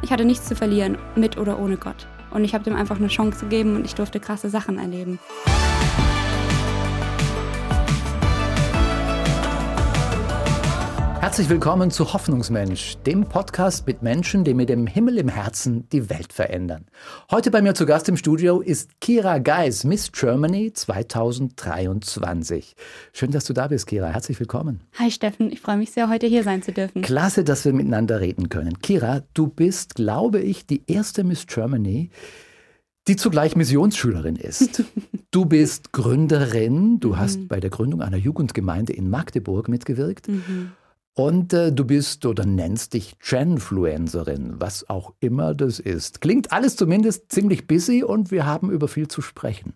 Ich hatte nichts zu verlieren, mit oder ohne Gott. Und ich habe dem einfach eine Chance gegeben und ich durfte krasse Sachen erleben. Herzlich willkommen zu Hoffnungsmensch, dem Podcast mit Menschen, die mit dem Himmel im Herzen die Welt verändern. Heute bei mir zu Gast im Studio ist Kira Geis, Miss Germany 2023. Schön, dass du da bist, Kira. Herzlich willkommen. Hi Steffen, ich freue mich sehr, heute hier sein zu dürfen. Klasse, dass wir miteinander reden können. Kira, du bist, glaube ich, die erste Miss Germany, die zugleich Missionsschülerin ist. Du bist Gründerin, du hast mhm. bei der Gründung einer Jugendgemeinde in Magdeburg mitgewirkt. Mhm. Und äh, du bist oder nennst dich Genfluencerin, was auch immer das ist. Klingt alles zumindest ziemlich busy und wir haben über viel zu sprechen.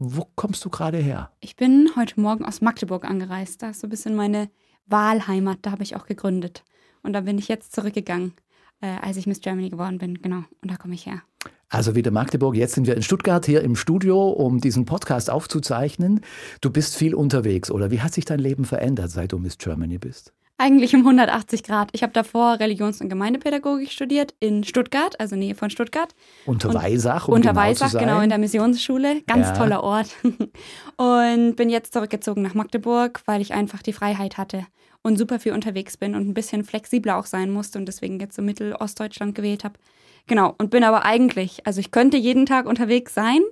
Wo kommst du gerade her? Ich bin heute Morgen aus Magdeburg angereist. Da ist so ein bisschen meine Wahlheimat. Da habe ich auch gegründet. Und da bin ich jetzt zurückgegangen, äh, als ich Miss Germany geworden bin. Genau. Und da komme ich her. Also wieder Magdeburg. Jetzt sind wir in Stuttgart hier im Studio, um diesen Podcast aufzuzeichnen. Du bist viel unterwegs, oder? Wie hat sich dein Leben verändert, seit du Miss Germany bist? Eigentlich um 180 Grad. Ich habe davor Religions- und Gemeindepädagogik studiert in Stuttgart, also Nähe von Stuttgart. Unter Weisach, um Unter genau Weisach, genau, in der Missionsschule. Ganz ja. toller Ort. und bin jetzt zurückgezogen nach Magdeburg, weil ich einfach die Freiheit hatte und super viel unterwegs bin und ein bisschen flexibler auch sein musste und deswegen jetzt so Mittel-Ostdeutschland gewählt habe. Genau, und bin aber eigentlich, also ich könnte jeden Tag unterwegs sein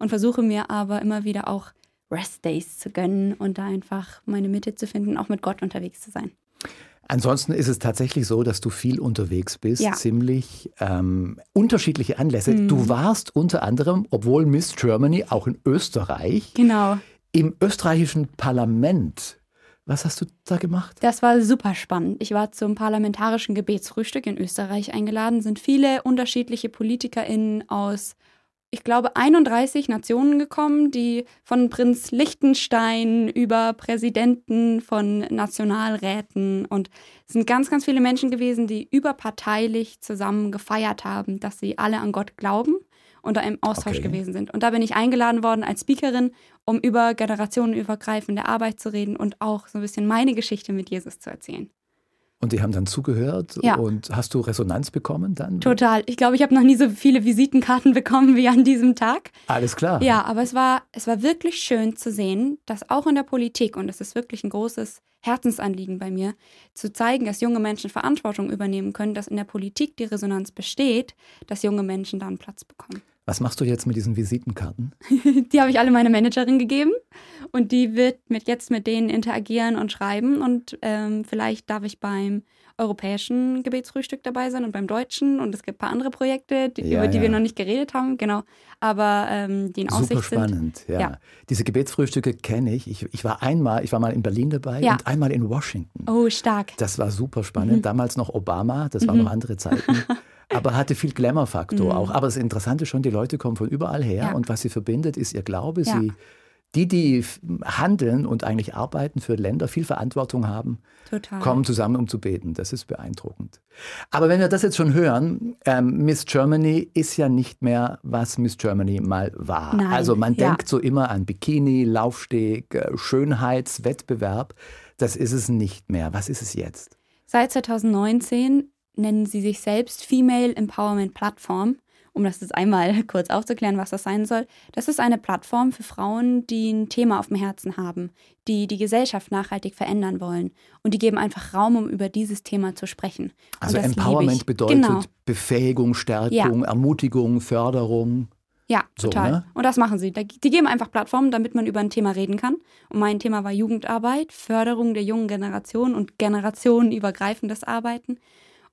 und versuche mir aber immer wieder auch Rest Days zu gönnen und da einfach meine Mitte zu finden, auch mit Gott unterwegs zu sein. Ansonsten ist es tatsächlich so, dass du viel unterwegs bist, ja. ziemlich ähm, unterschiedliche Anlässe. Mhm. Du warst unter anderem, obwohl Miss Germany, auch in Österreich. Genau. Im österreichischen Parlament. Was hast du da gemacht? Das war super spannend. Ich war zum parlamentarischen Gebetsfrühstück in Österreich eingeladen. Sind viele unterschiedliche PolitikerInnen aus ich glaube, 31 Nationen gekommen, die von Prinz Liechtenstein über Präsidenten von Nationalräten und es sind ganz, ganz viele Menschen gewesen, die überparteilich zusammen gefeiert haben, dass sie alle an Gott glauben und da im Austausch okay. gewesen sind. Und da bin ich eingeladen worden als Speakerin, um über generationenübergreifende Arbeit zu reden und auch so ein bisschen meine Geschichte mit Jesus zu erzählen. Und die haben dann zugehört ja. und hast du Resonanz bekommen dann? Total. Ich glaube, ich habe noch nie so viele Visitenkarten bekommen wie an diesem Tag. Alles klar. Ja, aber es war, es war wirklich schön zu sehen, dass auch in der Politik, und das ist wirklich ein großes Herzensanliegen bei mir, zu zeigen, dass junge Menschen Verantwortung übernehmen können, dass in der Politik die Resonanz besteht, dass junge Menschen da einen Platz bekommen. Was machst du jetzt mit diesen Visitenkarten? die habe ich alle meiner Managerin gegeben und die wird mit jetzt mit denen interagieren und schreiben und ähm, vielleicht darf ich beim europäischen Gebetsfrühstück dabei sein und beim deutschen und es gibt ein paar andere Projekte, die, ja, über die ja. wir noch nicht geredet haben, genau, aber ähm, die in Aussicht Super spannend, sind. Ja. ja. Diese Gebetsfrühstücke kenne ich. ich. Ich war einmal, ich war mal in Berlin dabei und einmal in Washington. Oh, stark. Das war super spannend. Mhm. Damals noch Obama, das waren mhm. noch andere Zeiten. aber hatte viel Glamour-Faktor mhm. auch. Aber das Interessante ist schon, die Leute kommen von überall her ja. und was sie verbindet, ist ihr Glaube. Ja. Sie, die, die handeln und eigentlich arbeiten für Länder, viel Verantwortung haben, Total. kommen zusammen, um zu beten. Das ist beeindruckend. Aber wenn wir das jetzt schon hören, ähm, Miss Germany ist ja nicht mehr, was Miss Germany mal war. Nein. Also man ja. denkt so immer an Bikini, Laufsteg, äh, Schönheitswettbewerb. Das ist es nicht mehr. Was ist es jetzt? Seit 2019 nennen sie sich selbst Female Empowerment Plattform. Um das jetzt einmal kurz aufzuklären, was das sein soll. Das ist eine Plattform für Frauen, die ein Thema auf dem Herzen haben, die die Gesellschaft nachhaltig verändern wollen. Und die geben einfach Raum, um über dieses Thema zu sprechen. Also Empowerment bedeutet genau. Befähigung, Stärkung, ja. Ermutigung, Förderung. Ja, so, total. Ne? Und das machen sie. Die geben einfach Plattformen, damit man über ein Thema reden kann. Und mein Thema war Jugendarbeit, Förderung der jungen Generation und generationenübergreifendes Arbeiten.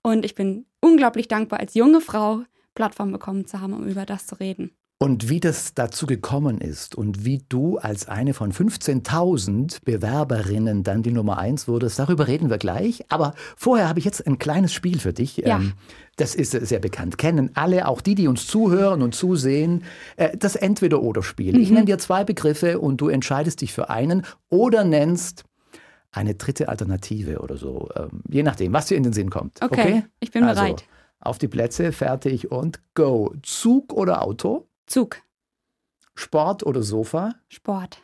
Und ich bin unglaublich dankbar, als junge Frau Plattform bekommen zu haben, um über das zu reden. Und wie das dazu gekommen ist und wie du als eine von 15.000 Bewerberinnen dann die Nummer eins wurdest, darüber reden wir gleich. Aber vorher habe ich jetzt ein kleines Spiel für dich. Ja. Ähm, das ist sehr bekannt. Kennen alle, auch die, die uns zuhören und zusehen, äh, das Entweder-Oder-Spiel. Mhm. Ich nenne dir zwei Begriffe und du entscheidest dich für einen oder nennst eine dritte Alternative oder so. Ähm, je nachdem, was dir in den Sinn kommt. Okay, okay? ich bin also, bereit. Auf die Plätze, fertig und go. Zug oder Auto? Zug. Sport oder Sofa? Sport.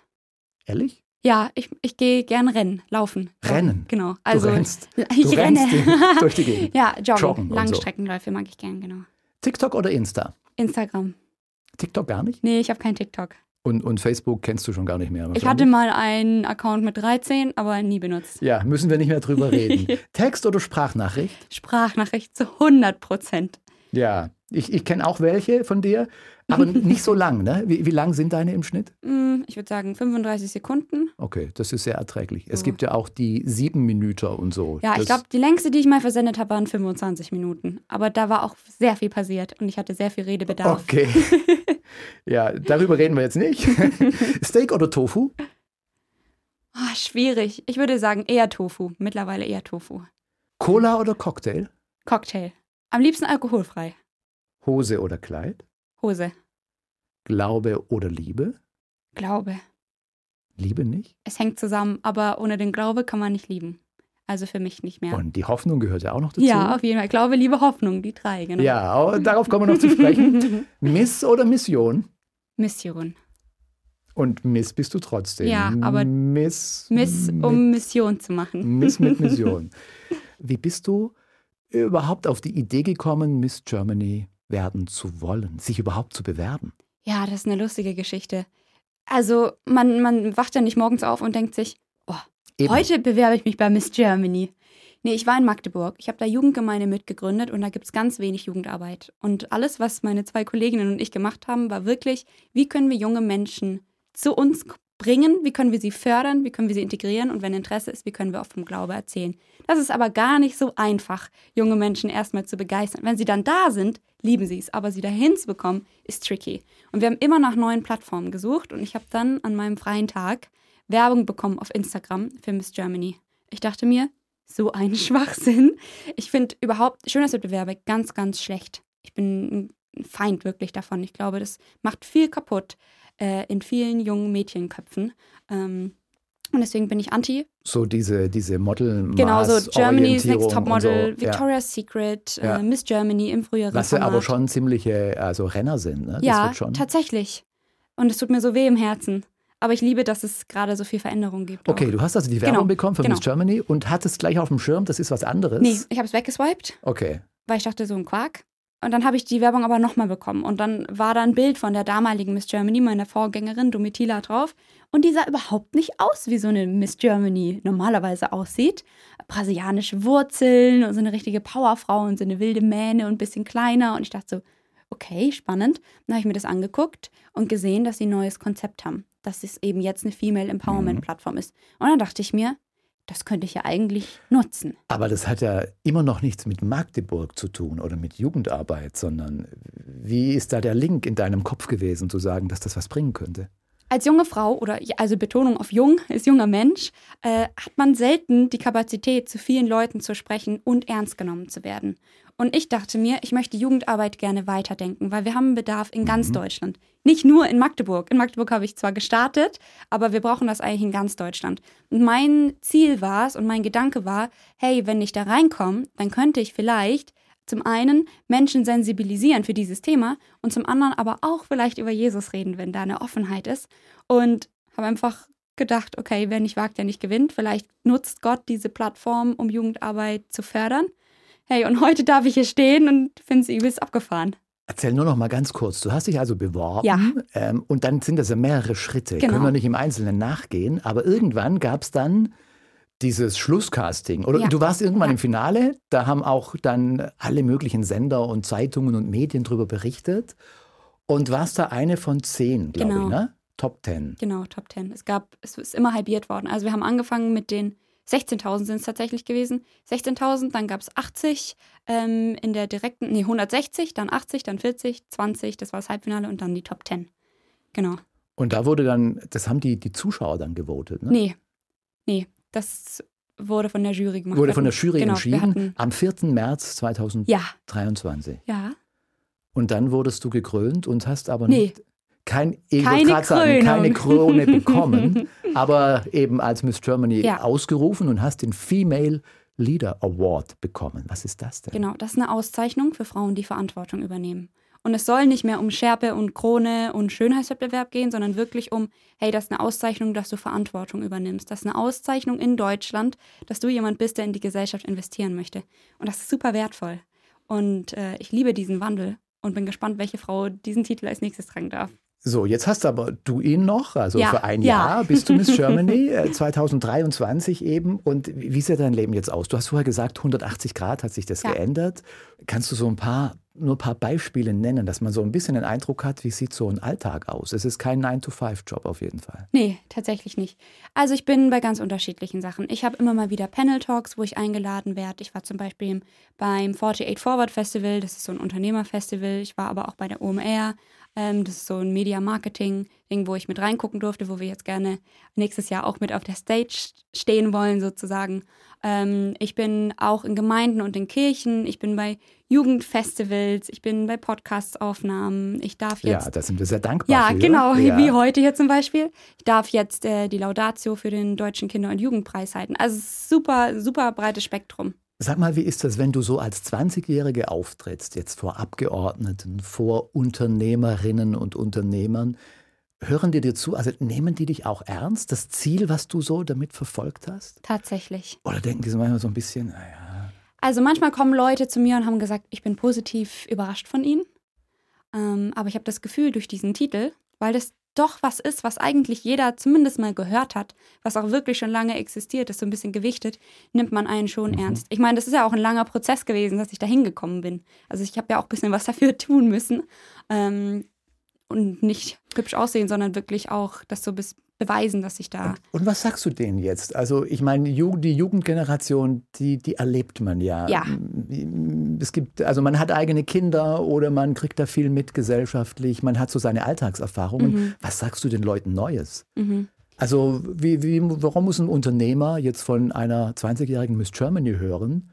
Ehrlich? Ja, ich, ich gehe gern rennen, laufen. Rennen? Genau. Also, du rennst, ich du renne. rennst durch die Gegend. ja, joggen. Joggen Langstreckenläufe mag ich gern, genau. TikTok oder Insta? Instagram. TikTok gar nicht? Nee, ich habe kein TikTok. Und, und Facebook kennst du schon gar nicht mehr? Ich hatte mal einen Account mit 13, aber nie benutzt. Ja, müssen wir nicht mehr drüber reden. Text oder Sprachnachricht? Sprachnachricht zu 100 Prozent. Ja, ich, ich kenne auch welche von dir, aber nicht so lang. Ne? Wie, wie lang sind deine im Schnitt? Mm, ich würde sagen 35 Sekunden. Okay, das ist sehr erträglich. Es gibt ja auch die sieben Minuten und so. Ja, das ich glaube, die längste, die ich mal versendet habe, waren 25 Minuten. Aber da war auch sehr viel passiert und ich hatte sehr viel Redebedarf. Okay. ja, darüber reden wir jetzt nicht. Steak oder Tofu? Oh, schwierig. Ich würde sagen eher Tofu. Mittlerweile eher Tofu. Cola oder Cocktail? Cocktail. Am liebsten alkoholfrei. Hose oder Kleid? Hose. Glaube oder Liebe? Glaube. Liebe nicht? Es hängt zusammen, aber ohne den Glaube kann man nicht lieben. Also für mich nicht mehr. Und die Hoffnung gehört ja auch noch dazu. Ja, auf jeden Fall. Glaube, Liebe, Hoffnung, die drei, genau. Ja, aber darauf kommen wir noch zu sprechen. Miss oder Mission? Mission. Und Miss bist du trotzdem. Ja, aber Miss. Miss, mit, um Mission zu machen. Miss mit Mission. Wie bist du überhaupt auf die Idee gekommen, Miss Germany werden zu wollen, sich überhaupt zu bewerben? Ja, das ist eine lustige Geschichte. Also, man, man wacht ja nicht morgens auf und denkt sich, oh, Eben. heute bewerbe ich mich bei Miss Germany. Nee, ich war in Magdeburg. Ich habe da Jugendgemeinde mitgegründet und da gibt es ganz wenig Jugendarbeit. Und alles, was meine zwei Kolleginnen und ich gemacht haben, war wirklich, wie können wir junge Menschen zu uns bringen, wie können wir sie fördern, wie können wir sie integrieren und wenn Interesse ist, wie können wir auch vom Glaube erzählen. Das ist aber gar nicht so einfach, junge Menschen erstmal zu begeistern. Wenn sie dann da sind, lieben sie es, aber sie dahin zu bekommen, ist tricky. Und wir haben immer nach neuen Plattformen gesucht und ich habe dann an meinem freien Tag Werbung bekommen auf Instagram für Miss Germany. Ich dachte mir, so ein Schwachsinn. Ich finde überhaupt Schönheitswettbewerbe ganz, ganz schlecht. Ich bin ein Feind wirklich davon. Ich glaube, das macht viel kaputt äh, in vielen jungen Mädchenköpfen. Ähm, und deswegen bin ich anti. So diese, diese model Genau, so Germany's Next Topmodel, so. ja. Victoria's Secret, Ja. äh, Miss Germany im früheren Was ja aber schon ziemliche also Renner sind. Ne? Ja, tatsächlich. Und es tut mir so weh im Herzen. Aber ich liebe, dass es gerade so viel Veränderung gibt. Okay, auch. du hast also die Werbung Genau, bekommen für genau. Miss Germany und hattest gleich auf dem Schirm, das ist was anderes. Nee, ich habe es weggeswiped, Okay. weil ich dachte, so ein Quark. Und dann habe ich die Werbung aber nochmal bekommen. Und dann war da ein Bild von der damaligen Miss Germany, meiner Vorgängerin Domitila, drauf. Und die sah überhaupt nicht aus, wie so eine Miss Germany normalerweise aussieht. Brasilianische Wurzeln und so eine richtige Powerfrau und so eine wilde Mähne und ein bisschen kleiner. Und ich dachte so, okay, spannend. Dann habe ich mir das angeguckt und gesehen, dass sie ein neues Konzept haben. Dass es eben jetzt eine Female Empowerment Plattform ist. Und dann dachte ich mir, das könnte ich ja eigentlich nutzen. Aber das hat ja immer noch nichts mit Magdeburg zu tun oder mit Jugendarbeit, sondern wie ist da der Link in deinem Kopf gewesen, zu sagen, dass das was bringen könnte? Als junge Frau oder also Betonung auf jung, als junger Mensch, äh, hat man selten die Kapazität, zu vielen Leuten zu sprechen und ernst genommen zu werden. Und ich dachte mir, ich möchte Jugendarbeit gerne weiterdenken, weil wir haben einen Bedarf in ganz Deutschland. Nicht nur in Magdeburg. In Magdeburg habe ich zwar gestartet, aber wir brauchen das eigentlich in ganz Deutschland. Und mein Ziel war es und mein Gedanke war, hey, wenn ich da reinkomme, dann könnte ich vielleicht zum einen Menschen sensibilisieren für dieses Thema und zum anderen aber auch vielleicht über Jesus reden, wenn da eine Offenheit ist. Und habe einfach gedacht, okay, wer nicht wagt, der nicht gewinnt. Vielleicht nutzt Gott diese Plattform, um Jugendarbeit zu fördern. Hey, und heute darf ich hier stehen und finde es übelst abgefahren. Erzähl nur noch mal ganz kurz. Du hast dich also beworben Ja. ähm, und dann sind das ja mehrere Schritte. Genau. Können wir nicht im Einzelnen nachgehen, aber irgendwann gab es dann dieses Schlusscasting. Oder Ja. du warst irgendwann Ja. im Finale, da haben auch dann alle möglichen Sender und Zeitungen und Medien drüber berichtet und warst da eine von zehn, glaube Genau. ich, ne? Top Ten. Genau, Top 10. Es gab, es ist immer halbiert worden. Also wir haben angefangen mit den 16.000 sind es tatsächlich gewesen. 16.000, dann gab es 80 ähm, in der direkten, nee, 160, dann 80, dann 40, 20, das war das Halbfinale und dann die Top 10. Genau. Und da wurde dann, das haben die, die Zuschauer dann gewotet, ne? Nee, nee, das wurde von der Jury gemacht. Wurde von der Jury genau, entschieden am 4. März 2023. ja, ja, Und dann wurdest du gekrönt und hast aber Nee. nicht kein, ich Keine sagen, keine. Krone bekommen, aber eben als Miss Germany Ja. ausgerufen und hast den Female Leader Award bekommen. Was ist das denn? genau. Das ist eine Auszeichnung für Frauen, die Verantwortung übernehmen. Und es soll nicht mehr um Schärpe und Krone und Schönheitswettbewerb gehen, sondern wirklich um, hey, das ist eine Auszeichnung, dass du Verantwortung übernimmst. Das ist eine Auszeichnung in Deutschland, dass du jemand bist, der in die Gesellschaft investieren möchte. Und das ist super wertvoll. Und äh, ich liebe diesen Wandel und bin gespannt, welche Frau diesen Titel als nächstes tragen darf. So, jetzt hast aber du ihn noch, also ja, für ein ja. Jahr bist du Miss Germany, 2023 äh, eben. Und wie sieht dein Leben jetzt aus? Du hast vorher gesagt, 180 Grad hat sich das ja. geändert. Kannst du so ein paar, nur ein paar Beispiele nennen, dass man so ein bisschen den Eindruck hat, wie sieht so ein Alltag aus? Es ist kein 9-to-5-Job auf jeden Fall. Nee, tatsächlich nicht. Also ich bin bei ganz unterschiedlichen Sachen. Ich habe immer mal wieder Panel-Talks, wo ich eingeladen werde. Ich war zum Beispiel beim 48 Forward Festival, das ist so ein Unternehmerfestival. Ich war aber auch bei der OMR ähm, das ist so ein Media-Marketing-Ding, wo ich mit reingucken durfte, wo wir jetzt gerne nächstes Jahr auch mit auf der Stage stehen wollen, sozusagen. Ähm, ich bin auch in Gemeinden und in Kirchen. Ich bin bei Jugendfestivals. Ich bin bei Podcast-Aufnahmen. Ich darf jetzt. Ja, da sind wir sehr dankbar. Ja, für. genau, ja. wie heute hier zum Beispiel. Ich darf jetzt äh, die Laudatio für den Deutschen Kinder- und Jugendpreis halten. Also super, super breites Spektrum. Sag mal, wie ist das, wenn du so als 20-Jährige auftrittst, jetzt vor Abgeordneten, vor Unternehmerinnen und Unternehmern? Hören die dir zu? Also nehmen die dich auch ernst, das Ziel, was du so damit verfolgt hast? Tatsächlich. Oder denken die so manchmal so ein bisschen, naja. Also manchmal kommen Leute zu mir und haben gesagt, ich bin positiv überrascht von ihnen. Ähm, aber ich habe das Gefühl, durch diesen Titel, weil das doch was ist, was eigentlich jeder zumindest mal gehört hat, was auch wirklich schon lange existiert, ist so ein bisschen gewichtet, nimmt man einen schon mhm. ernst. Ich meine, das ist ja auch ein langer Prozess gewesen, dass ich da hingekommen bin. Also ich habe ja auch ein bisschen was dafür tun müssen. Ähm, und nicht hübsch aussehen, sondern wirklich auch das so bis beweisen, dass ich da. Und, und, was sagst du denen jetzt? Also ich meine, die Jugendgeneration, die, die erlebt man ja. Ja. Es gibt, also man hat eigene Kinder oder man kriegt da viel mit gesellschaftlich, man hat so seine Alltagserfahrungen. Mhm. Was sagst du den Leuten Neues? Mhm. Also wie, wie, warum muss ein Unternehmer jetzt von einer 20-jährigen Miss Germany hören?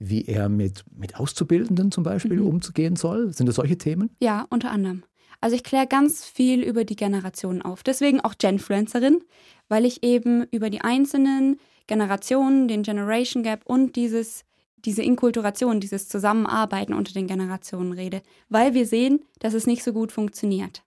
wie er mit, mit Auszubildenden zum Beispiel mhm. umzugehen soll? Sind das solche Themen? Ja, unter anderem. Also ich kläre ganz viel über die Generationen auf. Deswegen auch Genfluencerin, weil ich eben über die einzelnen Generationen, den Generation Gap und dieses, diese Inkulturation, dieses Zusammenarbeiten unter den Generationen rede, weil wir sehen, dass es nicht so gut funktioniert.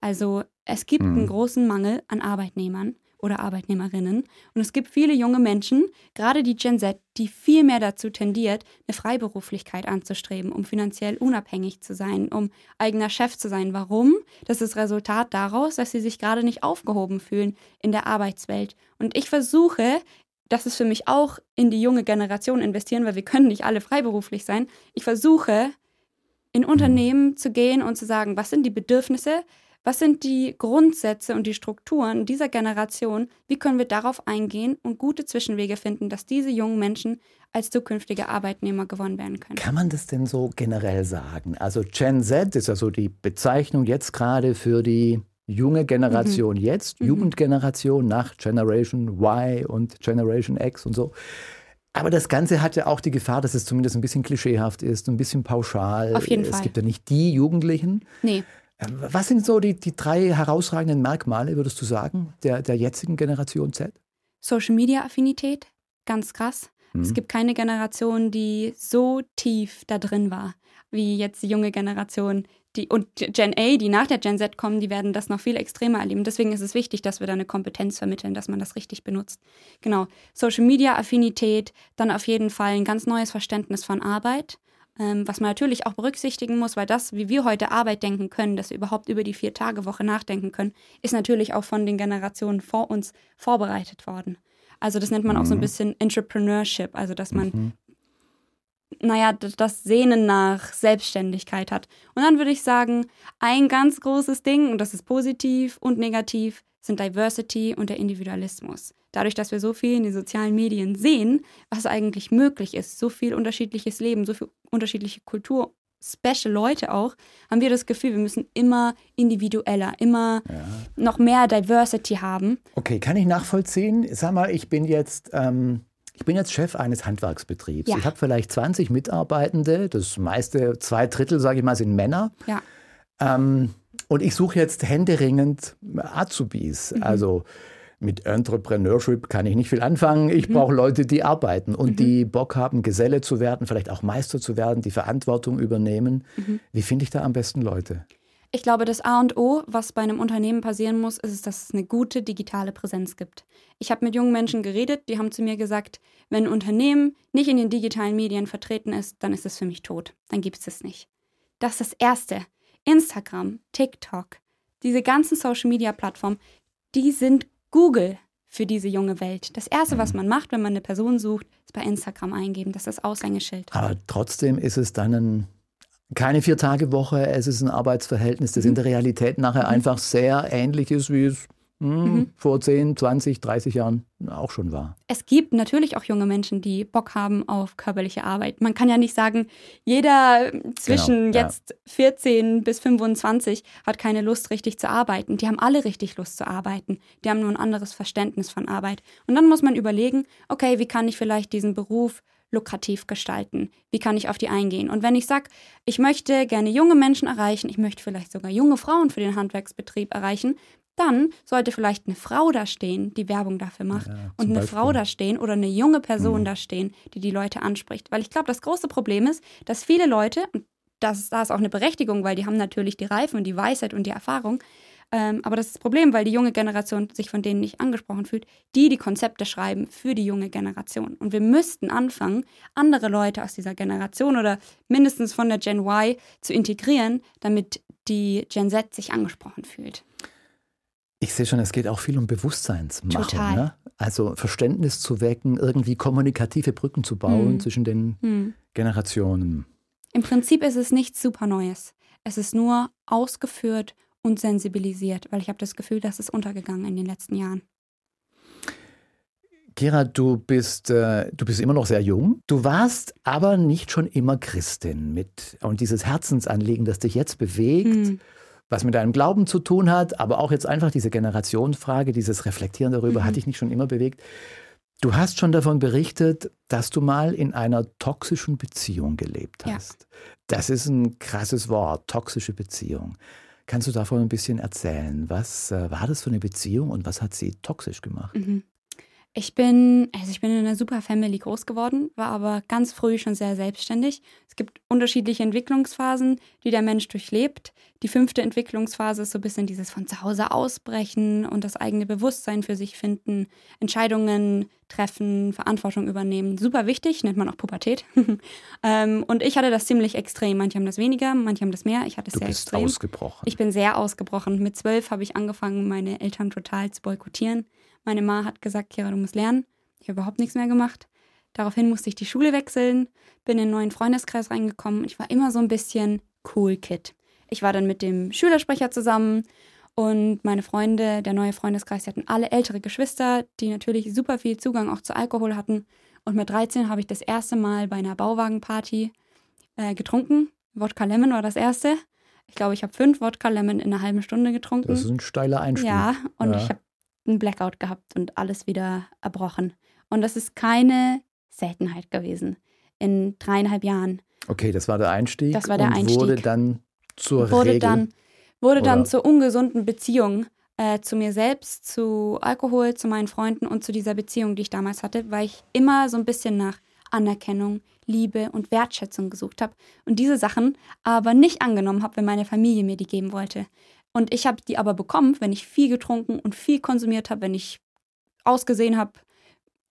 Also es gibt mhm. einen großen Mangel an Arbeitnehmern oder Arbeitnehmerinnen. Und es gibt viele junge Menschen, gerade die Gen Z, die viel mehr dazu tendiert, eine Freiberuflichkeit anzustreben, um finanziell unabhängig zu sein, um eigener Chef zu sein. Warum? Das ist Resultat daraus, dass sie sich gerade nicht aufgehoben fühlen in der Arbeitswelt. Und ich versuche, das ist für mich auch in die junge Generation investieren, weil wir können nicht alle freiberuflich sein. Ich versuche, in Unternehmen zu gehen und zu sagen, was sind die Bedürfnisse, was sind die Grundsätze und die Strukturen dieser Generation? Wie können wir darauf eingehen und gute Zwischenwege finden, dass diese jungen Menschen als zukünftige Arbeitnehmer gewonnen werden können? Kann man das denn so generell sagen? Also Gen Z ist ja so die Bezeichnung jetzt gerade für die junge Generation mhm. jetzt, mhm. Jugendgeneration nach Generation Y und Generation X und so. Aber das Ganze hat ja auch die Gefahr, dass es zumindest ein bisschen klischeehaft ist, ein bisschen pauschal. Auf jeden es Fall. Es gibt ja nicht die Jugendlichen. Nee. Was sind so die, die drei herausragenden Merkmale, würdest du sagen, der, der jetzigen Generation Z? Social Media Affinität, ganz krass. Mhm. Es gibt keine Generation, die so tief da drin war, wie jetzt die junge Generation. Die, und Gen A, die nach der Gen Z kommen, die werden das noch viel extremer erleben. Deswegen ist es wichtig, dass wir da eine Kompetenz vermitteln, dass man das richtig benutzt. Genau. Social Media Affinität, dann auf jeden Fall ein ganz neues Verständnis von Arbeit ähm, was man natürlich auch berücksichtigen muss, weil das, wie wir heute Arbeit denken können, dass wir überhaupt über die Vier-Tage-Woche nachdenken können, ist natürlich auch von den Generationen vor uns vorbereitet worden. Also das nennt man mhm. auch so ein mhm. bisschen Entrepreneurship, also dass man, mhm. naja, das Sehnen nach Selbstständigkeit hat. Und dann würde ich sagen, ein ganz großes Ding, und das ist positiv und negativ, sind Diversity und der Individualismus dadurch, dass wir so viel in den sozialen Medien sehen, was eigentlich möglich ist, so viel unterschiedliches Leben, so viel unterschiedliche Kultur, special Leute auch, haben wir das Gefühl, wir müssen immer individueller, immer ja. noch mehr Diversity haben. Okay, kann ich nachvollziehen? Sag mal, ich bin jetzt, ähm, ich bin jetzt Chef eines Handwerksbetriebs. Ja. Ich habe vielleicht 20 Mitarbeitende, das meiste, zwei Drittel, sage ich mal, sind Männer. Ja. Ähm, und ich suche jetzt händeringend Azubis. Mhm. Also mit Entrepreneurship kann ich nicht viel anfangen. Ich mhm. brauche Leute, die arbeiten und mhm. die Bock haben, Geselle zu werden, vielleicht auch Meister zu werden, die Verantwortung übernehmen. Mhm. Wie finde ich da am besten Leute? Ich glaube, das A und O, was bei einem Unternehmen passieren muss, ist, dass es eine gute digitale Präsenz gibt. Ich habe mit jungen Menschen geredet, die haben zu mir gesagt, wenn ein Unternehmen nicht in den digitalen Medien vertreten ist, dann ist es für mich tot. Dann gibt es es nicht. Das ist das Erste. Instagram, TikTok, diese ganzen Social-Media-Plattformen, die sind Google für diese junge Welt. Das Erste, was mhm. man macht, wenn man eine Person sucht, ist bei Instagram eingeben. Das ist das Aushängeschild. Aber trotzdem ist es dann ein, keine Vier-Tage-Woche, es ist ein Arbeitsverhältnis, das mhm. in der Realität nachher mhm. einfach sehr ähnlich ist, wie es mhm. vor 10, 20, 30 Jahren auch schon war. Es gibt natürlich auch junge Menschen, die Bock haben auf körperliche Arbeit. Man kann ja nicht sagen, jeder zwischen genau, jetzt ja. 14 bis 25 hat keine Lust, richtig zu arbeiten. Die haben alle richtig Lust zu arbeiten. Die haben nur ein anderes Verständnis von Arbeit. Und dann muss man überlegen, okay, wie kann ich vielleicht diesen Beruf lukrativ gestalten? Wie kann ich auf die eingehen? Und wenn ich sage, ich möchte gerne junge Menschen erreichen, ich möchte vielleicht sogar junge Frauen für den Handwerksbetrieb erreichen, dann sollte vielleicht eine Frau da stehen, die Werbung dafür macht ja, und eine Beispiel. Frau da stehen oder eine junge Person mhm. da stehen, die die Leute anspricht. Weil ich glaube, das große Problem ist, dass viele Leute, und das, da ist auch eine Berechtigung, weil die haben natürlich die Reife und die Weisheit und die Erfahrung, ähm, aber das ist das Problem, weil die junge Generation sich von denen nicht angesprochen fühlt, die die Konzepte schreiben für die junge Generation. Und wir müssten anfangen, andere Leute aus dieser Generation oder mindestens von der Gen Y zu integrieren, damit die Gen Z sich angesprochen fühlt. Ich sehe schon, es geht auch viel um Bewusstseinsmachung. Ne? Also Verständnis zu wecken, irgendwie kommunikative Brücken zu bauen hm. zwischen den hm. Generationen. Im Prinzip ist es nichts super Neues. Es ist nur ausgeführt und sensibilisiert, weil ich habe das Gefühl, das ist untergegangen in den letzten Jahren. Kira, du bist, äh, du bist immer noch sehr jung. Du warst aber nicht schon immer Christin mit und dieses Herzensanliegen, das dich jetzt bewegt. Hm was mit deinem Glauben zu tun hat, aber auch jetzt einfach diese Generationenfrage, dieses Reflektieren darüber, mhm. hat dich nicht schon immer bewegt. Du hast schon davon berichtet, dass du mal in einer toxischen Beziehung gelebt hast. Ja. Das ist ein krasses Wort, toxische Beziehung. Kannst du davon ein bisschen erzählen? Was äh, war das für eine Beziehung und was hat sie toxisch gemacht? Mhm. Ich bin, also ich bin in einer super Family groß geworden, war aber ganz früh schon sehr selbstständig. Es gibt unterschiedliche Entwicklungsphasen, die der Mensch durchlebt. Die fünfte Entwicklungsphase ist so ein bisschen dieses von zu Hause ausbrechen und das eigene Bewusstsein für sich finden, Entscheidungen treffen, Verantwortung übernehmen. Super wichtig, nennt man auch Pubertät. ähm, und ich hatte das ziemlich extrem. Manche haben das weniger, manche haben das mehr. Ich hatte es du sehr bist extrem. ausgebrochen. Ich bin sehr ausgebrochen. Mit zwölf habe ich angefangen, meine Eltern total zu boykottieren. Meine Ma hat gesagt, Kira, du musst lernen. Ich habe überhaupt nichts mehr gemacht. Daraufhin musste ich die Schule wechseln, bin in einen neuen Freundeskreis reingekommen. Ich war immer so ein bisschen Cool Kid. Ich war dann mit dem Schülersprecher zusammen und meine Freunde, der neue Freundeskreis, die hatten alle ältere Geschwister, die natürlich super viel Zugang auch zu Alkohol hatten. Und mit 13 habe ich das erste Mal bei einer Bauwagenparty äh, getrunken. Wodka Lemon war das erste. Ich glaube, ich habe fünf Wodka Lemon in einer halben Stunde getrunken. Das ist ein steiler Einstieg. Ja, und ja. ich habe einen Blackout gehabt und alles wieder erbrochen. Und das ist keine Seltenheit gewesen in dreieinhalb Jahren. Okay, das war der Einstieg. Das war der und Einstieg. Wurde dann zur wurde Regel. Dann, wurde dann zur ungesunden Beziehung äh, zu mir selbst, zu Alkohol, zu meinen Freunden und zu dieser Beziehung, die ich damals hatte, weil ich immer so ein bisschen nach Anerkennung, Liebe und Wertschätzung gesucht habe und diese Sachen aber nicht angenommen habe, wenn meine Familie mir die geben wollte. Und ich habe die aber bekommen, wenn ich viel getrunken und viel konsumiert habe, wenn ich ausgesehen habe,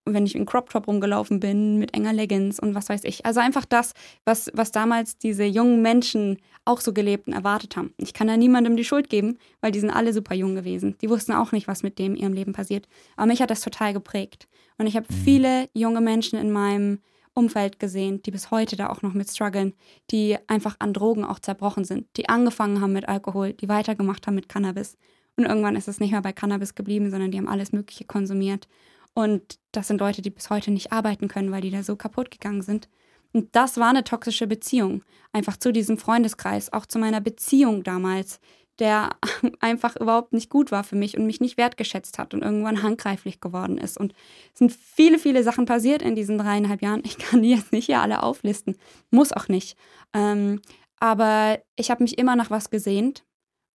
wenn ich in Crop Top rumgelaufen bin mit enger Leggings und was weiß ich. Also einfach das, was, was damals diese jungen Menschen auch so gelebt und erwartet haben. Ich kann da niemandem die Schuld geben, weil die sind alle super jung gewesen. Die wussten auch nicht, was mit dem in ihrem Leben passiert. Aber mich hat das total geprägt. Und ich habe mhm. viele junge Menschen in meinem Umfeld gesehen, die bis heute da auch noch mit strugglen, die einfach an Drogen auch zerbrochen sind, die angefangen haben mit Alkohol, die weitergemacht haben mit Cannabis. Und irgendwann ist es nicht mehr bei Cannabis geblieben, sondern die haben alles Mögliche konsumiert. Und das sind Leute, die bis heute nicht arbeiten können, weil die da so kaputt gegangen sind. Und das war eine toxische Beziehung. Einfach zu diesem Freundeskreis, auch zu meiner Beziehung damals der einfach überhaupt nicht gut war für mich und mich nicht wertgeschätzt hat und irgendwann handgreiflich geworden ist. Und es sind viele, viele Sachen passiert in diesen dreieinhalb Jahren. Ich kann die jetzt nicht hier alle auflisten, muss auch nicht. Ähm, aber ich habe mich immer nach was gesehnt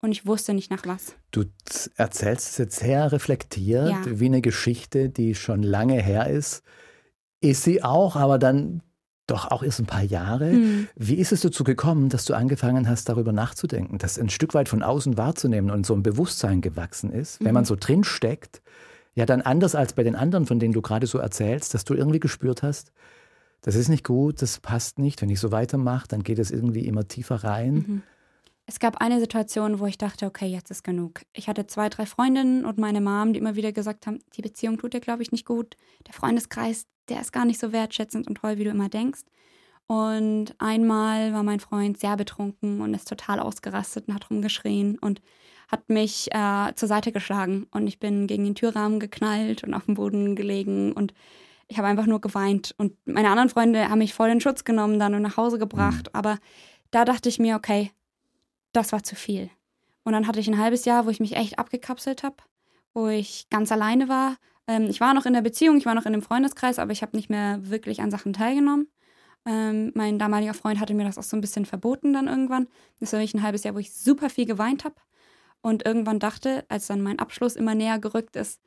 und ich wusste nicht nach was. Du erzählst es jetzt sehr reflektiert, ja. wie eine Geschichte, die schon lange her ist. Ist sie auch, aber dann doch auch erst ein paar Jahre. Hm. Wie ist es dazu gekommen, dass du angefangen hast, darüber nachzudenken, das ein Stück weit von außen wahrzunehmen und so ein Bewusstsein gewachsen ist? Mhm. Wenn man mhm. so drin steckt, ja dann anders als bei den anderen, von denen du gerade so erzählst, dass du irgendwie gespürt hast, das ist nicht gut, das passt nicht. Wenn ich so weitermache, dann geht es irgendwie immer tiefer rein. Mhm. Es gab eine Situation, wo ich dachte, okay, jetzt ist genug. Ich hatte zwei, drei Freundinnen und meine Mom, die immer wieder gesagt haben, die Beziehung tut dir, glaube ich, nicht gut. Der Freundeskreis, der ist gar nicht so wertschätzend und toll, wie du immer denkst. Und einmal war mein Freund sehr betrunken und ist total ausgerastet und hat rumgeschrien und hat mich äh, zur Seite geschlagen. Und ich bin gegen den Türrahmen geknallt und auf dem Boden gelegen und ich habe einfach nur geweint. Und meine anderen Freunde haben mich voll in Schutz genommen dann und nach Hause gebracht. Mhm. Aber da dachte ich mir, okay, das war zu viel. Und dann hatte ich ein halbes Jahr, wo ich mich echt abgekapselt habe, wo ich ganz alleine war. Ähm, ich war noch in der Beziehung, ich war noch in dem Freundeskreis, aber ich habe nicht mehr wirklich an Sachen teilgenommen. Ähm, mein damaliger Freund hatte mir das auch so ein bisschen verboten dann irgendwann. Das war wirklich ein halbes Jahr, wo ich super viel geweint habe. Und irgendwann dachte, als dann mein Abschluss immer näher gerückt ist,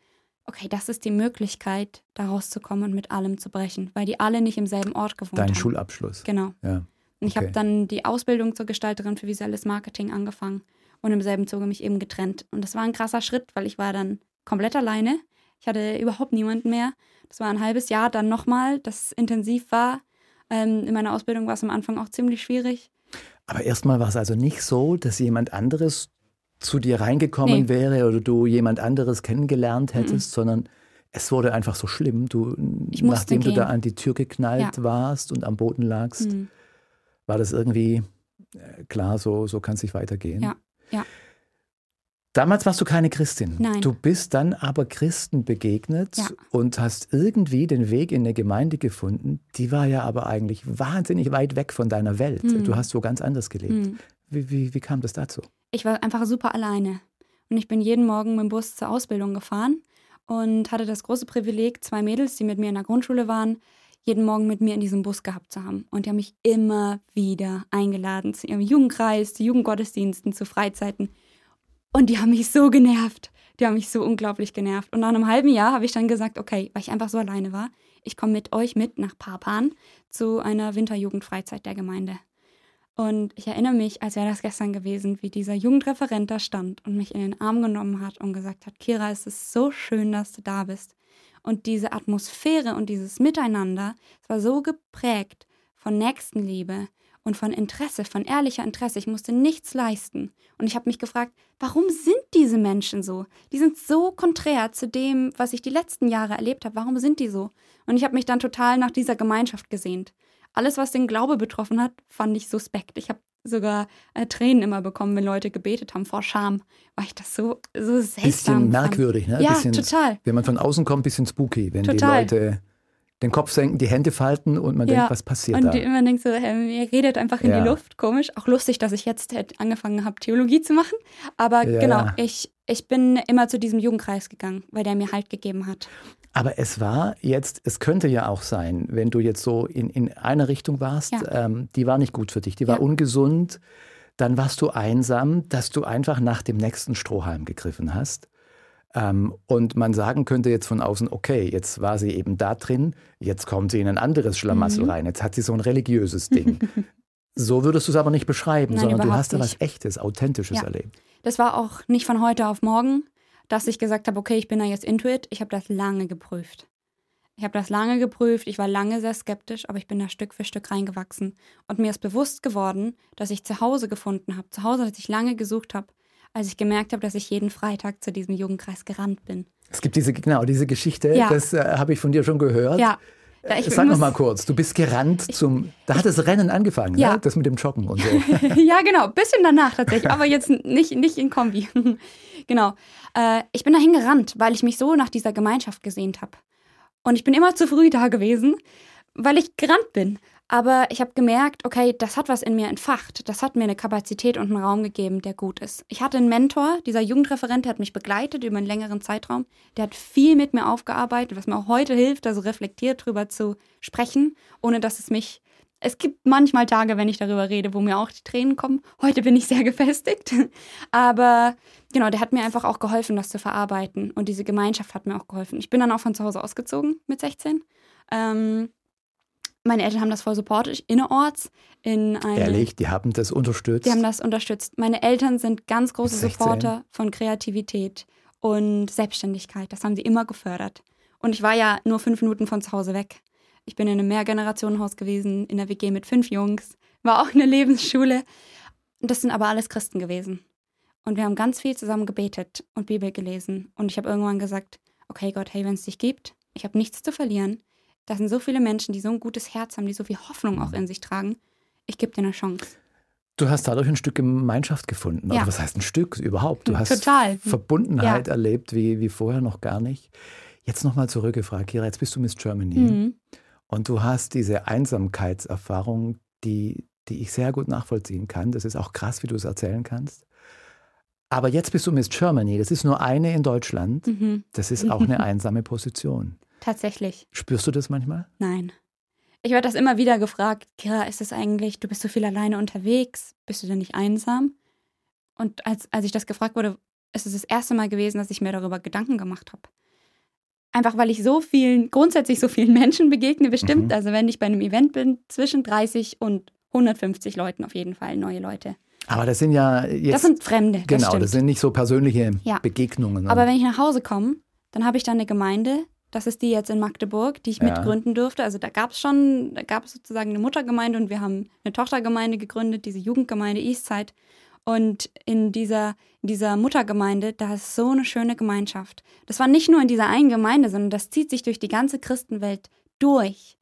okay, das ist die Möglichkeit, da rauszukommen und mit allem zu brechen, weil die alle nicht im selben Ort gewohnt Dein haben. Dein Schulabschluss. Genau. Ja. Und ich okay. habe dann die Ausbildung zur Gestalterin für visuelles Marketing angefangen und im selben Zuge mich eben getrennt. Und das war ein krasser Schritt, weil ich war dann komplett alleine. Ich hatte überhaupt niemanden mehr. Das war ein halbes Jahr dann nochmal, das intensiv war. Ähm, in meiner Ausbildung war es am Anfang auch ziemlich schwierig. Aber erstmal war es also nicht so, dass jemand anderes zu dir reingekommen nee. wäre oder du jemand anderes kennengelernt hättest, mhm. sondern es wurde einfach so schlimm. Du, nachdem gehen. du da an die Tür geknallt ja. warst und am Boden lagst, mhm war das irgendwie äh, klar, so, so kann es nicht weitergehen. Ja, ja. Damals warst du keine Christin. Nein. Du bist dann aber Christen begegnet ja. und hast irgendwie den Weg in eine Gemeinde gefunden. Die war ja aber eigentlich wahnsinnig weit weg von deiner Welt. Mhm. Du hast so ganz anders gelebt. Mhm. Wie, wie, wie kam das dazu? Ich war einfach super alleine. Und ich bin jeden Morgen mit dem Bus zur Ausbildung gefahren und hatte das große Privileg, zwei Mädels, die mit mir in der Grundschule waren, jeden Morgen mit mir in diesem Bus gehabt zu haben. Und die haben mich immer wieder eingeladen zu ihrem Jugendkreis, zu Jugendgottesdiensten, zu Freizeiten. Und die haben mich so genervt. Die haben mich so unglaublich genervt. Und nach einem halben Jahr habe ich dann gesagt, okay, weil ich einfach so alleine war, ich komme mit euch mit nach Papan zu einer Winterjugendfreizeit der Gemeinde. Und ich erinnere mich, als wäre das gestern gewesen, wie dieser Jugendreferent da stand und mich in den Arm genommen hat und gesagt hat, Kira, es ist so schön, dass du da bist. Und diese Atmosphäre und dieses Miteinander, es war so geprägt von Nächstenliebe und von Interesse, von ehrlicher Interesse. Ich musste nichts leisten. Und ich habe mich gefragt, warum sind diese Menschen so? Die sind so konträr zu dem, was ich die letzten Jahre erlebt habe. Warum sind die so? Und ich habe mich dann total nach dieser Gemeinschaft gesehnt. Alles, was den Glaube betroffen hat, fand ich suspekt. Ich habe sogar äh, Tränen immer bekommen, wenn Leute gebetet haben vor Scham, weil ich das so, so seltsam Bisschen merkwürdig, ne? Ja, bisschen, total. Wenn man von außen kommt, bisschen spooky, wenn total. die Leute den Kopf senken, die Hände falten und man ja. denkt, was passiert und da? Und immer denkt so, hey, ihr redet einfach in ja. die Luft, komisch. Auch lustig, dass ich jetzt angefangen habe, Theologie zu machen. Aber ja. genau, ich, ich bin immer zu diesem Jugendkreis gegangen, weil der mir Halt gegeben hat. Aber es war jetzt, es könnte ja auch sein, wenn du jetzt so in, in eine Richtung warst, ähm, die war nicht gut für dich, die war ungesund dann warst du einsam, dass du einfach nach dem nächsten Strohhalm gegriffen hast. Ähm, und man sagen könnte jetzt von außen, okay, jetzt war sie eben da drin, jetzt kommt sie in ein anderes Schlamassel mhm. rein, jetzt hat sie so ein religiöses Ding. so würdest du es aber nicht beschreiben, Nein, sondern du hast da was Echtes, Authentisches ja. erlebt. Das war auch nicht von heute auf morgen, dass ich gesagt habe, okay, ich bin da jetzt Intuit. Ich habe das lange geprüft. Ich habe das lange geprüft, ich war lange sehr skeptisch, aber ich bin da Stück für Stück reingewachsen. Und mir ist bewusst geworden, dass ich zu Hause gefunden habe, zu Hause, dass ich lange gesucht habe, als ich gemerkt habe, dass ich jeden Freitag zu diesem Jugendkreis gerannt bin. Es gibt diese, genau, diese Geschichte, ja. das äh, habe ich von dir schon gehört. Ja. Ja, Sag noch mal kurz, du bist gerannt zum, da hat das Rennen angefangen, ne? ja. ne? das mit dem Joggen und so. ja, genau, bisschen danach tatsächlich, aber jetzt nicht, nicht in Kombi. genau, äh, ich bin dahin gerannt, weil ich mich so nach dieser Gemeinschaft gesehnt habe. Und ich bin immer zu früh da gewesen, weil ich gerannt bin. Aber ich habe gemerkt, okay, das hat was in mir entfacht. Das hat mir eine Kapazität und einen Raum gegeben, der gut ist. Ich hatte einen Mentor, dieser Jugendreferent, der hat mich begleitet über einen längeren Zeitraum. Der hat viel mit mir aufgearbeitet, was mir auch heute hilft, also reflektiert drüber zu sprechen, ohne dass es mich Es gibt manchmal Tage, wenn ich darüber rede, wo mir auch die Tränen kommen. Heute bin ich sehr gefestigt. Aber genau, der hat mir einfach auch geholfen, das zu verarbeiten. Und diese Gemeinschaft hat mir auch geholfen. Ich bin dann auch von zu Hause ausgezogen mit 16. Ähm, meine Eltern haben das voll supportet, innerorts. In eine, Ehrlich, die haben das unterstützt? Die haben das unterstützt. Meine Eltern sind ganz große Supporter von Kreativität und Selbstständigkeit. Das haben sie immer gefördert. Und ich war ja nur fünf Minuten von zu Hause weg. Ich bin in einem Mehrgenerationenhaus gewesen, in der WG mit fünf Jungs. War auch eine Lebensschule. Und das sind aber alles Christen gewesen. Und wir haben ganz viel zusammen gebetet und Bibel gelesen. Und ich habe irgendwann gesagt, okay Gott, hey, wenn es dich gibt, ich habe nichts zu verlieren. Da sind so viele Menschen, die so ein gutes Herz haben, die so viel Hoffnung auch in sich tragen. Ich gebe dir eine Chance. Du hast dadurch ein Stück Gemeinschaft gefunden. Ja. Also was heißt ein Stück überhaupt? Du hast Total. Verbundenheit ja. erlebt wie, wie vorher noch gar nicht. Jetzt nochmal zurückgefragt, Kira, jetzt bist du Miss Germany mhm. und du hast diese Einsamkeitserfahrung, die, die ich sehr gut nachvollziehen kann. Das ist auch krass, wie du es erzählen kannst. Aber jetzt bist du Miss Germany. Das ist nur eine in Deutschland. Mhm. Das ist auch eine einsame Position. Tatsächlich. Spürst du das manchmal? Nein. Ich werde das immer wieder gefragt, Kira, ist es eigentlich, du bist so viel alleine unterwegs, bist du denn nicht einsam? Und als, als ich das gefragt wurde, ist es das erste Mal gewesen, dass ich mir darüber Gedanken gemacht habe. Einfach weil ich so vielen, grundsätzlich so vielen Menschen begegne, bestimmt. Mhm. Also wenn ich bei einem Event bin, zwischen 30 und 150 Leuten auf jeden Fall, neue Leute. Aber das sind ja jetzt. Das sind Fremde. Genau, das, das sind nicht so persönliche ja. Begegnungen. Aber wenn ich nach Hause komme, dann habe ich da eine Gemeinde, das ist die jetzt in Magdeburg, die ich ja. mitgründen durfte. Also da gab es schon, da gab es sozusagen eine Muttergemeinde und wir haben eine Tochtergemeinde gegründet, diese Jugendgemeinde Eastside. Und in dieser, in dieser Muttergemeinde, da ist so eine schöne Gemeinschaft. Das war nicht nur in dieser einen Gemeinde, sondern das zieht sich durch die ganze Christenwelt durch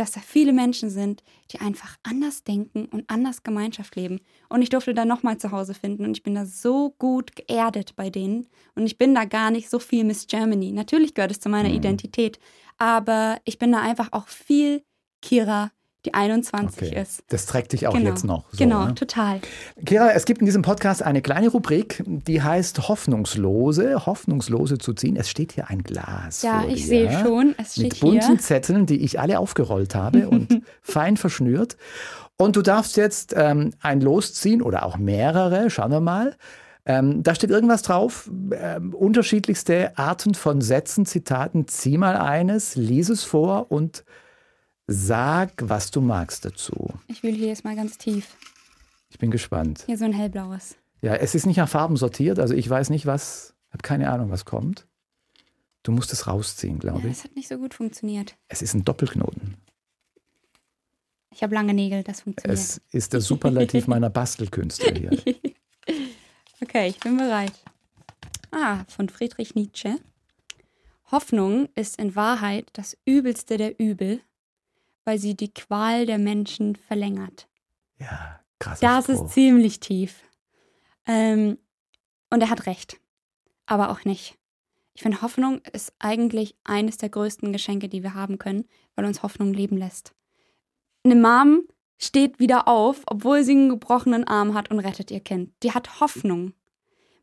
dass da viele Menschen sind, die einfach anders denken und anders Gemeinschaft leben. Und ich durfte da nochmal zu Hause finden und ich bin da so gut geerdet bei denen. Und ich bin da gar nicht so viel Miss Germany. Natürlich gehört es zu meiner mhm. Identität, aber ich bin da einfach auch viel Kira, die 21 okay. ist. Das trägt dich auch genau. jetzt noch. So, genau, ne? total. Kira, es gibt in diesem Podcast eine kleine Rubrik, die heißt Hoffnungslose, Hoffnungslose zu ziehen. Es steht hier ein Glas. Ja, ich dir, sehe schon. Es steht mit bunten hier. Zetteln, die ich alle aufgerollt habe und fein verschnürt. Und du darfst jetzt ähm, ein Los ziehen oder auch mehrere, schauen wir mal. Ähm, da steht irgendwas drauf, ähm, unterschiedlichste Arten von Sätzen, Zitaten. Zieh mal eines, lies es vor und Sag, was du magst dazu. Ich will hier jetzt mal ganz tief. Ich bin gespannt. Hier so ein hellblaues. Ja, es ist nicht nach Farben sortiert, also ich weiß nicht, was, habe keine Ahnung, was kommt. Du musst es rausziehen, glaube ja, ich. Das hat nicht so gut funktioniert. Es ist ein Doppelknoten. Ich habe lange Nägel, das funktioniert. Es ist der Superlativ meiner Bastelkünste hier. okay, ich bin bereit. Ah, von Friedrich Nietzsche. Hoffnung ist in Wahrheit das Übelste der Übel, weil sie die Qual der Menschen verlängert. Ja, krass. Das Spruch. ist ziemlich tief. Ähm, und er hat recht. Aber auch nicht. Ich finde, Hoffnung ist eigentlich eines der größten Geschenke, die wir haben können, weil uns Hoffnung leben lässt. Eine Mom steht wieder auf, obwohl sie einen gebrochenen Arm hat und rettet ihr Kind. Die hat Hoffnung.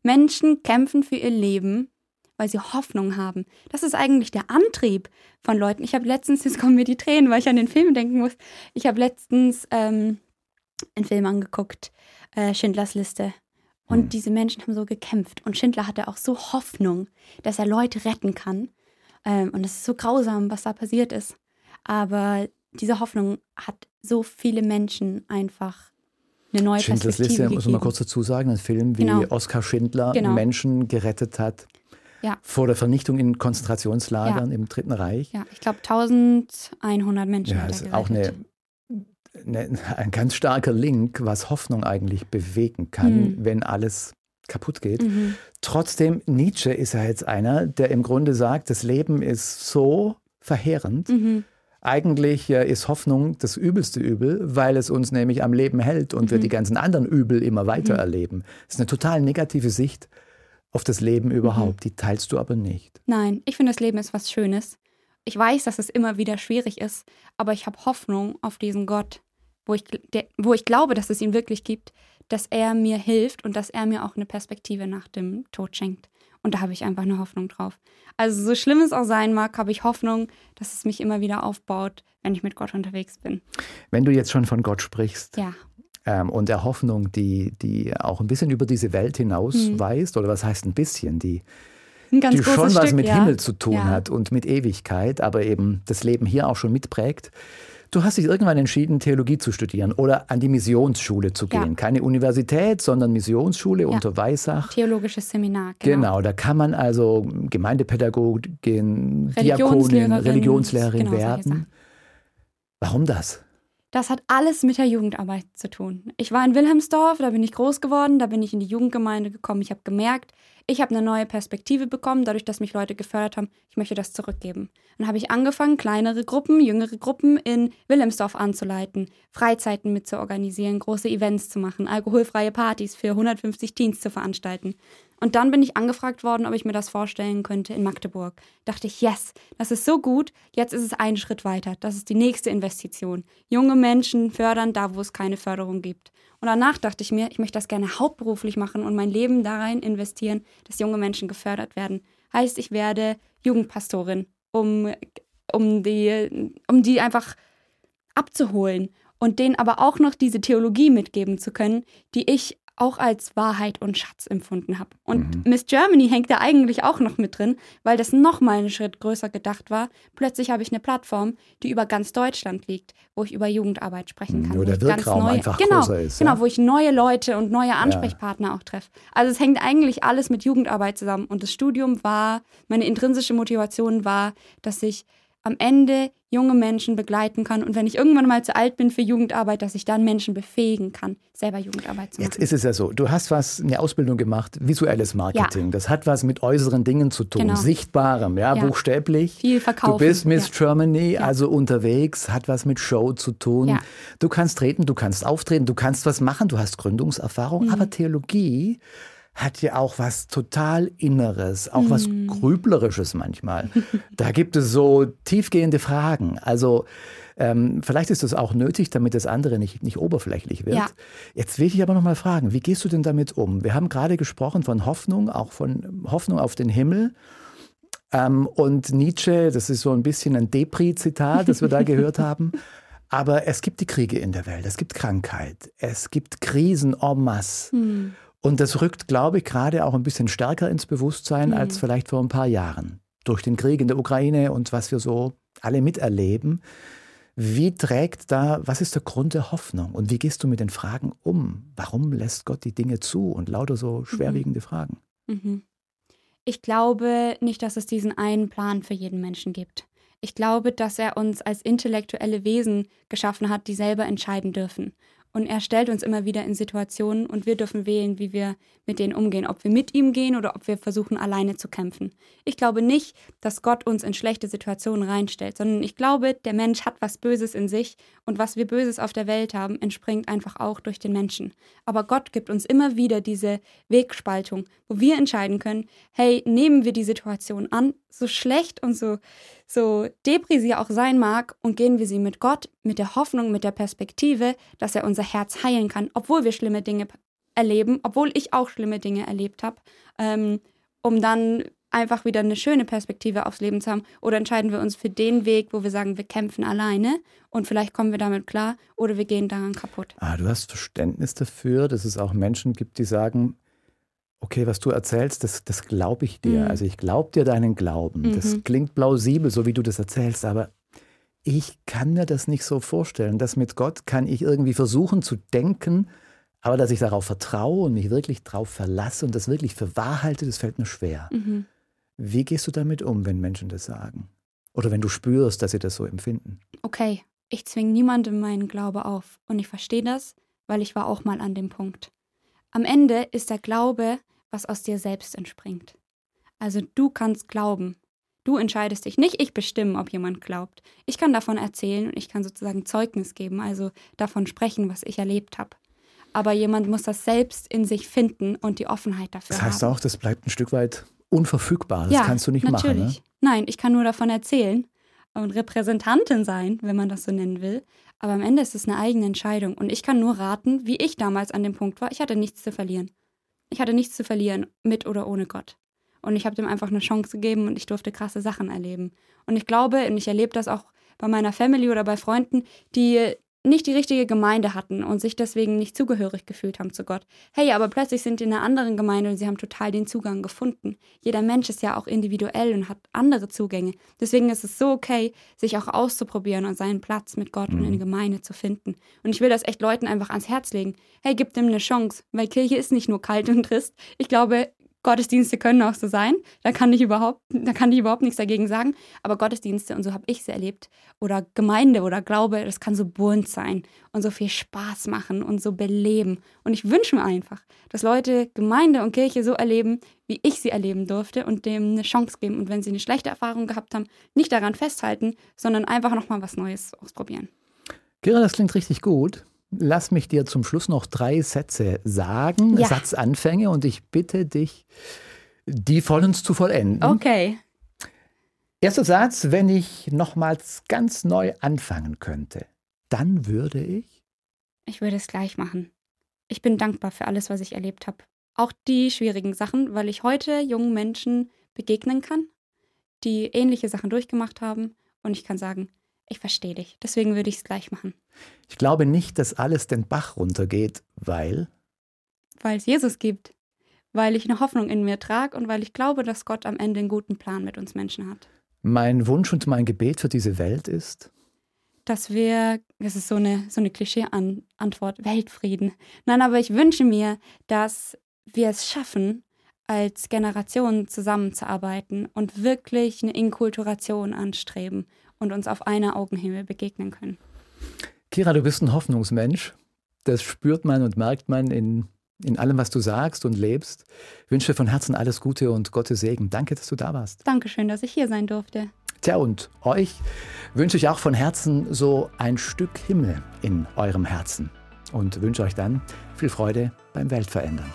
Menschen kämpfen für ihr Leben weil sie Hoffnung haben. Das ist eigentlich der Antrieb von Leuten. Ich habe letztens, jetzt kommen mir die Tränen, weil ich an den Film denken muss. Ich habe letztens ähm, einen Film angeguckt, äh, Schindlers Liste. Und mhm. diese Menschen haben so gekämpft. Und Schindler hatte auch so Hoffnung, dass er Leute retten kann. Ähm, und es ist so grausam, was da passiert ist. Aber diese Hoffnung hat so viele Menschen einfach eine neue Schindlers Perspektive Liste, muss man mal kurz dazu sagen, ein Film, wie genau. Oskar Schindler genau. Menschen gerettet hat ja. vor der Vernichtung in Konzentrationslagern ja. im Dritten Reich. Ja, ich glaube 1100 Menschen. Ja, das ist auch eine, eine, ein ganz starker Link, was Hoffnung eigentlich bewegen kann, mhm. wenn alles kaputt geht. Mhm. Trotzdem, Nietzsche ist ja jetzt einer, der im Grunde sagt, das Leben ist so verheerend. Mhm. Eigentlich ist Hoffnung das übelste Übel, weil es uns nämlich am Leben hält und wir mhm. die ganzen anderen Übel immer weiter mhm. erleben. Das ist eine total negative Sicht auf das Leben überhaupt. Mhm. Die teilst du aber nicht. Nein, ich finde, das Leben ist was Schönes. Ich weiß, dass es immer wieder schwierig ist, aber ich habe Hoffnung auf diesen Gott, wo ich, der, wo ich glaube, dass es ihn wirklich gibt, dass er mir hilft und dass er mir auch eine Perspektive nach dem Tod schenkt. Und da habe ich einfach eine Hoffnung drauf. Also so schlimm es auch sein mag, habe ich Hoffnung, dass es mich immer wieder aufbaut, wenn ich mit Gott unterwegs bin. Wenn du jetzt schon von Gott sprichst, ja ähm, und der Hoffnung, die, die auch ein bisschen über diese Welt hinaus mhm. weist, oder was heißt ein bisschen, die, die schon was mit ja. Himmel zu tun ja. hat und mit Ewigkeit, aber eben das Leben hier auch schon mitprägt. Du hast dich irgendwann entschieden, Theologie zu studieren oder an die Missionsschule zu gehen. Ja. Keine Universität, sondern Missionsschule ja. unter Weissach. Theologisches Seminar. Genau. genau, da kann man also Gemeindepädagogin, Diakonin, Religionslehrerin genau, werden. Warum das? Das hat alles mit der Jugendarbeit zu tun. Ich war in Wilhelmsdorf, da bin ich groß geworden, da bin ich in die Jugendgemeinde gekommen. Ich habe gemerkt, ich habe eine neue Perspektive bekommen, dadurch, dass mich Leute gefördert haben. Ich möchte das zurückgeben. Dann habe ich angefangen, kleinere Gruppen, jüngere Gruppen in Wilhelmsdorf anzuleiten, Freizeiten mitzuorganisieren, große Events zu machen, alkoholfreie Partys für 150 Teens zu veranstalten. Und dann bin ich angefragt worden, ob ich mir das vorstellen könnte in Magdeburg. Dachte ich, yes, das ist so gut, jetzt ist es einen Schritt weiter. Das ist die nächste Investition. Junge Menschen fördern da, wo es keine Förderung gibt. Und danach dachte ich mir, ich möchte das gerne hauptberuflich machen und mein Leben da rein investieren, dass junge Menschen gefördert werden. Heißt, ich werde Jugendpastorin, um, um, die, um die einfach abzuholen und denen aber auch noch diese Theologie mitgeben zu können, die ich auch als Wahrheit und Schatz empfunden habe. Und mhm. Miss Germany hängt da eigentlich auch noch mit drin, weil das nochmal einen Schritt größer gedacht war. Plötzlich habe ich eine Plattform, die über ganz Deutschland liegt, wo ich über Jugendarbeit sprechen kann. Wo der Wirkraum neue, einfach genau, größer ist. Genau, ja? wo ich neue Leute und neue Ansprechpartner ja. auch treffe. Also es hängt eigentlich alles mit Jugendarbeit zusammen. Und das Studium war, meine intrinsische Motivation war, dass ich am Ende junge Menschen begleiten kann und wenn ich irgendwann mal zu alt bin für Jugendarbeit, dass ich dann Menschen befähigen kann, selber Jugendarbeit zu machen. Jetzt ist es ja so, du hast was, eine Ausbildung gemacht, visuelles Marketing. Ja. Das hat was mit äußeren Dingen zu tun, genau. sichtbarem, ja, ja, buchstäblich. Viel verkaufen. Du bist Miss ja. Germany, also unterwegs, hat was mit Show zu tun. Du kannst treten, du kannst auftreten, du kannst was machen, du hast Gründungserfahrung, mhm. aber Theologie hat ja auch was total Inneres, auch was mm. Grüblerisches manchmal. da gibt es so tiefgehende Fragen. Also ähm, vielleicht ist das auch nötig, damit das andere nicht, nicht oberflächlich wird. Ja. Jetzt will ich aber noch mal fragen, wie gehst du denn damit um? Wir haben gerade gesprochen von Hoffnung, auch von Hoffnung auf den Himmel. Ähm, und Nietzsche, das ist so ein bisschen ein Depri-Zitat, das wir da gehört haben. Aber es gibt die Kriege in der Welt, es gibt Krankheit, es gibt Krisen en masse. Hm. Und das rückt, glaube ich, gerade auch ein bisschen stärker ins Bewusstsein mhm. als vielleicht vor ein paar Jahren. Durch den Krieg in der Ukraine und was wir so alle miterleben. Wie trägt da, was ist der Grund der Hoffnung? Und wie gehst du mit den Fragen um? Warum lässt Gott die Dinge zu? Und lauter so mhm. schwerwiegende mhm. Fragen. Mhm. Ich glaube nicht, dass es diesen einen Plan für jeden Menschen gibt. Ich glaube, dass er uns als intellektuelle Wesen geschaffen hat, die selber entscheiden dürfen. Und er stellt uns immer wieder in Situationen und wir dürfen wählen, wie wir mit denen umgehen, ob wir mit ihm gehen oder ob wir versuchen, alleine zu kämpfen. Ich glaube nicht, dass Gott uns in schlechte Situationen reinstellt, sondern ich glaube, der Mensch hat was Böses in sich und was wir Böses auf der Welt haben, entspringt einfach auch durch den Menschen. Aber Gott gibt uns immer wieder diese Wegspaltung, wo wir entscheiden können, hey, nehmen wir die Situation an, so schlecht und so, so depri sie auch sein mag, und gehen wir sie mit Gott, mit der Hoffnung, mit der Perspektive, dass er unser Herz heilen kann, obwohl wir schlimme Dinge erleben, obwohl ich auch schlimme Dinge erlebt habe, ähm, um dann einfach wieder eine schöne Perspektive aufs Leben zu haben? Oder entscheiden wir uns für den Weg, wo wir sagen, wir kämpfen alleine und vielleicht kommen wir damit klar oder wir gehen daran kaputt? Ah, du hast Verständnis dafür, dass es auch Menschen gibt, die sagen, okay, was du erzählst, das, das glaube ich dir. Mhm. Also ich glaube dir deinen Glauben. Mhm. Das klingt plausibel, so wie du das erzählst, aber ich kann mir das nicht so vorstellen. Das mit Gott kann ich irgendwie versuchen zu denken, aber dass ich darauf vertraue und mich wirklich darauf verlasse und das wirklich für wahr halte, das fällt mir schwer. Mhm. Wie gehst du damit um, wenn Menschen das sagen? Oder wenn du spürst, dass sie das so empfinden? Okay, ich zwinge niemandem meinen Glaube auf. Und ich verstehe das, weil ich war auch mal an dem Punkt. Am Ende ist der Glaube, was aus dir selbst entspringt. Also du kannst glauben. Du entscheidest dich nicht, ich bestimme, ob jemand glaubt. Ich kann davon erzählen und ich kann sozusagen Zeugnis geben, also davon sprechen, was ich erlebt habe. Aber jemand muss das selbst in sich finden und die Offenheit dafür haben. Das heißt haben. auch, das bleibt ein Stück weit unverfügbar. Das ja, kannst du nicht natürlich. machen. Ne? Nein, ich kann nur davon erzählen und Repräsentantin sein, wenn man das so nennen will. Aber am Ende ist es eine eigene Entscheidung. Und ich kann nur raten, wie ich damals an dem Punkt war. Ich hatte nichts zu verlieren. Ich hatte nichts zu verlieren, mit oder ohne Gott. Und ich habe dem einfach eine Chance gegeben und ich durfte krasse Sachen erleben. Und ich glaube, und ich erlebe das auch bei meiner Family oder bei Freunden, die nicht die richtige Gemeinde hatten und sich deswegen nicht zugehörig gefühlt haben zu Gott. Hey, aber plötzlich sind die in einer anderen Gemeinde und sie haben total den Zugang gefunden. Jeder Mensch ist ja auch individuell und hat andere Zugänge. Deswegen ist es so okay, sich auch auszuprobieren und seinen Platz mit Gott mhm. und in der Gemeinde zu finden. Und ich will das echt Leuten einfach ans Herz legen. Hey, gib dem eine Chance, weil Kirche ist nicht nur kalt und trist. Ich glaube, Gottesdienste können auch so sein. Da kann ich überhaupt, da kann ich überhaupt nichts dagegen sagen. Aber Gottesdienste, und so habe ich sie erlebt, oder Gemeinde oder Glaube, das kann so bunt sein und so viel Spaß machen und so beleben. Und ich wünsche mir einfach, dass Leute Gemeinde und Kirche so erleben, wie ich sie erleben durfte und dem eine Chance geben. Und wenn sie eine schlechte Erfahrung gehabt haben, nicht daran festhalten, sondern einfach nochmal was Neues ausprobieren. Kira, das klingt richtig gut. Lass mich dir zum Schluss noch drei Sätze sagen, ja. Satzanfänge, und ich bitte dich, die vollends zu vollenden. Okay. Erster Satz, wenn ich nochmals ganz neu anfangen könnte, dann würde ich? Ich würde es gleich machen. Ich bin dankbar für alles, was ich erlebt habe. Auch die schwierigen Sachen, weil ich heute jungen Menschen begegnen kann, die ähnliche Sachen durchgemacht haben. Und ich kann sagen, ich verstehe dich. Deswegen würde ich es gleich machen. Ich glaube nicht, dass alles den Bach runtergeht, weil. Weil es Jesus gibt. Weil ich eine Hoffnung in mir trage und weil ich glaube, dass Gott am Ende einen guten Plan mit uns Menschen hat. Mein Wunsch und mein Gebet für diese Welt ist? Dass wir, das ist so eine, so eine Klischee-Antwort, Weltfrieden. Nein, aber ich wünsche mir, dass wir es schaffen, als Generation zusammenzuarbeiten und wirklich eine Inkulturation anstreben und uns auf einer Augenhöhe begegnen können. Kira, du bist ein Hoffnungsmensch. Das spürt man und merkt man in, in allem, was du sagst und lebst. Ich wünsche von Herzen alles Gute und Gottes Segen. Danke, dass du da warst. Dankeschön, dass ich hier sein durfte. Tja, und euch wünsche ich auch von Herzen so ein Stück Himmel in eurem Herzen und wünsche euch dann viel Freude beim Weltverändern.